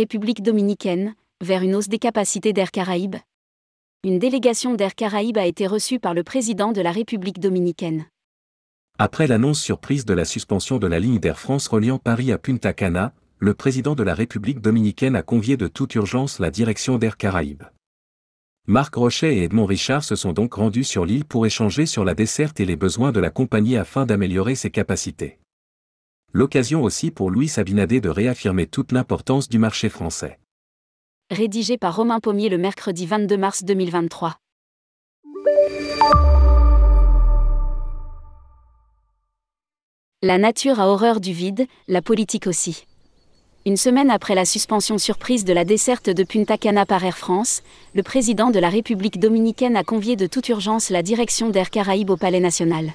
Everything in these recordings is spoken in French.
République dominicaine, vers une hausse des capacités d'Air Caraïbes Une délégation d'Air Caraïbes a été reçue par le président de la République dominicaine. Après l'annonce surprise de la suspension de la ligne d'Air France reliant Paris à Punta Cana, le président de la République dominicaine a convié de toute urgence la direction d'Air Caraïbes. Marc Rochet et Edmond Richard se sont donc rendus sur l'île pour échanger sur la desserte et les besoins de la compagnie afin d'améliorer ses capacités. L'occasion aussi pour Louis Sabinadé de réaffirmer toute l'importance du marché français. Rédigé par Romain Pommier le mercredi 22 mars 2023. La nature a horreur du vide, la politique aussi. Une semaine après la suspension surprise de la desserte de Punta Cana par Air France, le président de la République dominicaine a convié de toute urgence la direction d'Air Caraïbes au Palais national.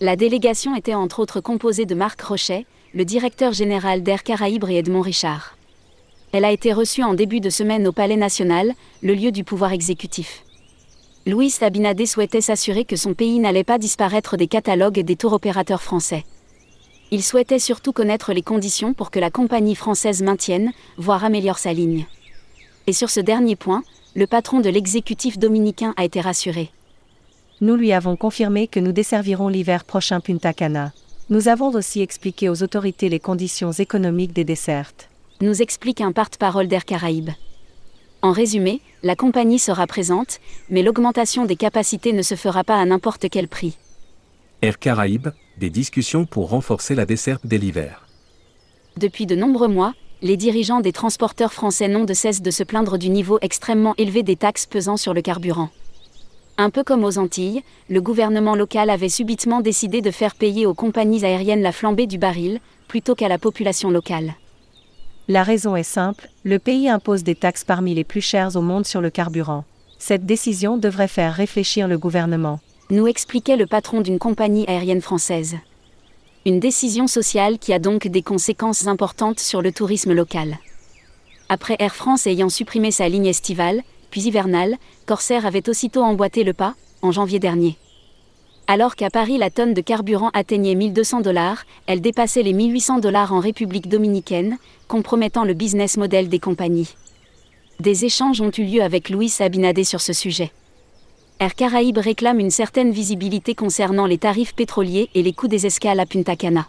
La délégation était entre autres composée de Marc Rochet, le directeur général d'Air Caraïbes et Edmond Richard. Elle a été reçue en début de semaine au Palais national, le lieu du pouvoir exécutif. Louis Abinadé souhaitait s'assurer que son pays n'allait pas disparaître des catalogues des tours opérateurs français. Il souhaitait surtout connaître les conditions pour que la compagnie française maintienne, voire améliore sa ligne. Et sur ce dernier point, le patron de l'exécutif dominicain a été rassuré. Nous lui avons confirmé que nous desservirons l'hiver prochain Punta Cana. Nous avons aussi expliqué aux autorités les conditions économiques des dessertes. Nous explique un porte-parole d'Air Caraïbes. En résumé, la compagnie sera présente, mais l'augmentation des capacités ne se fera pas à n'importe quel prix. Air Caraïbes, des discussions pour renforcer la desserte dès l'hiver. Depuis de nombreux mois, les dirigeants des transporteurs français n'ont de cesse de se plaindre du niveau extrêmement élevé des taxes pesant sur le carburant. Un peu comme aux Antilles, le gouvernement local avait subitement décidé de faire payer aux compagnies aériennes la flambée du baril, plutôt qu'à la population locale. La raison est simple, le pays impose des taxes parmi les plus chères au monde sur le carburant. Cette décision devrait faire réfléchir le gouvernement. Nous expliquait le patron d'une compagnie aérienne française. Une décision sociale qui a donc des conséquences importantes sur le tourisme local. Après Air France ayant supprimé sa ligne estivale, puis hivernale, Corsair avait aussitôt emboîté le pas, en janvier dernier. Alors qu'à Paris la tonne de carburant atteignait 1200 dollars, elle dépassait les 1800 dollars en République dominicaine, compromettant le business model des compagnies. Des échanges ont eu lieu avec Louis Abinadé sur ce sujet. Air Caraïbes réclame une certaine visibilité concernant les tarifs pétroliers et les coûts des escales à Punta Cana.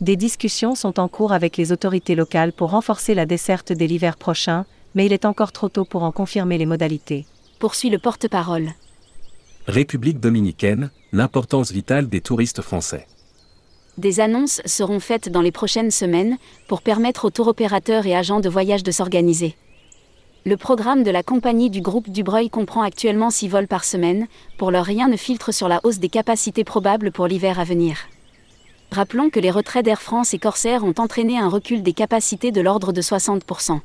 Des discussions sont en cours avec les autorités locales pour renforcer la desserte dès l'hiver prochain, mais il est encore trop tôt pour en confirmer les modalités. Poursuit le porte-parole. République dominicaine, l'importance vitale des touristes français. Des annonces seront faites dans les prochaines semaines pour permettre aux tour opérateurs et agents de voyage de s'organiser. Le programme de la compagnie du groupe Dubreuil comprend actuellement 6 vols par semaine, pour leur rien ne filtre sur la hausse des capacités probables pour l'hiver à venir. Rappelons que les retraits d'Air France et Corsair ont entraîné un recul des capacités de l'ordre de 60%.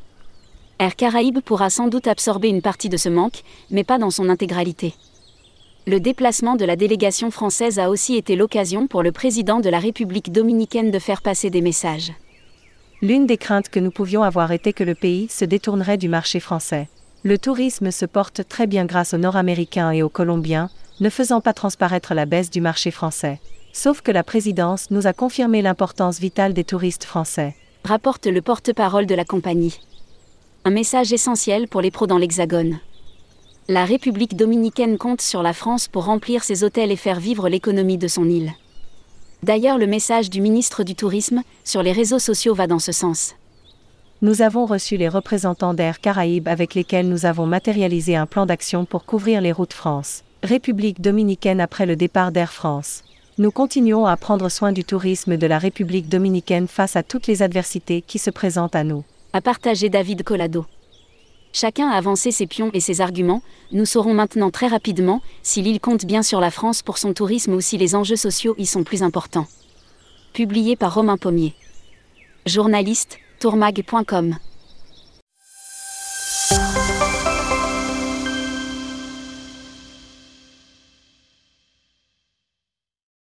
Air Caraïbes pourra sans doute absorber une partie de ce manque, mais pas dans son intégralité. Le déplacement de la délégation française a aussi été l'occasion pour le président de la République dominicaine de faire passer des messages. L'une des craintes que nous pouvions avoir était que le pays se détournerait du marché français. Le tourisme se porte très bien grâce aux Nord-Américains et aux Colombiens, ne faisant pas transparaître la baisse du marché français. Sauf que la présidence nous a confirmé l'importance vitale des touristes français. Rapporte le porte-parole de la compagnie. Un message essentiel pour les pros dans l'Hexagone. La République dominicaine compte sur la France pour remplir ses hôtels et faire vivre l'économie de son île. D'ailleurs, le message du ministre du Tourisme sur les réseaux sociaux va dans ce sens. Nous avons reçu les représentants d'Air Caraïbes avec lesquels nous avons matérialisé un plan d'action pour couvrir les routes France, République dominicaine après le départ d'Air France. Nous continuons à prendre soin du tourisme de la République dominicaine face à toutes les adversités qui se présentent à nous. A partagé David Collado. Chacun a avancé ses pions et ses arguments, nous saurons maintenant très rapidement si l'île compte bien sur la France pour son tourisme ou si les enjeux sociaux y sont plus importants. Publié par Romain Pommier. Journaliste, tourmag.com.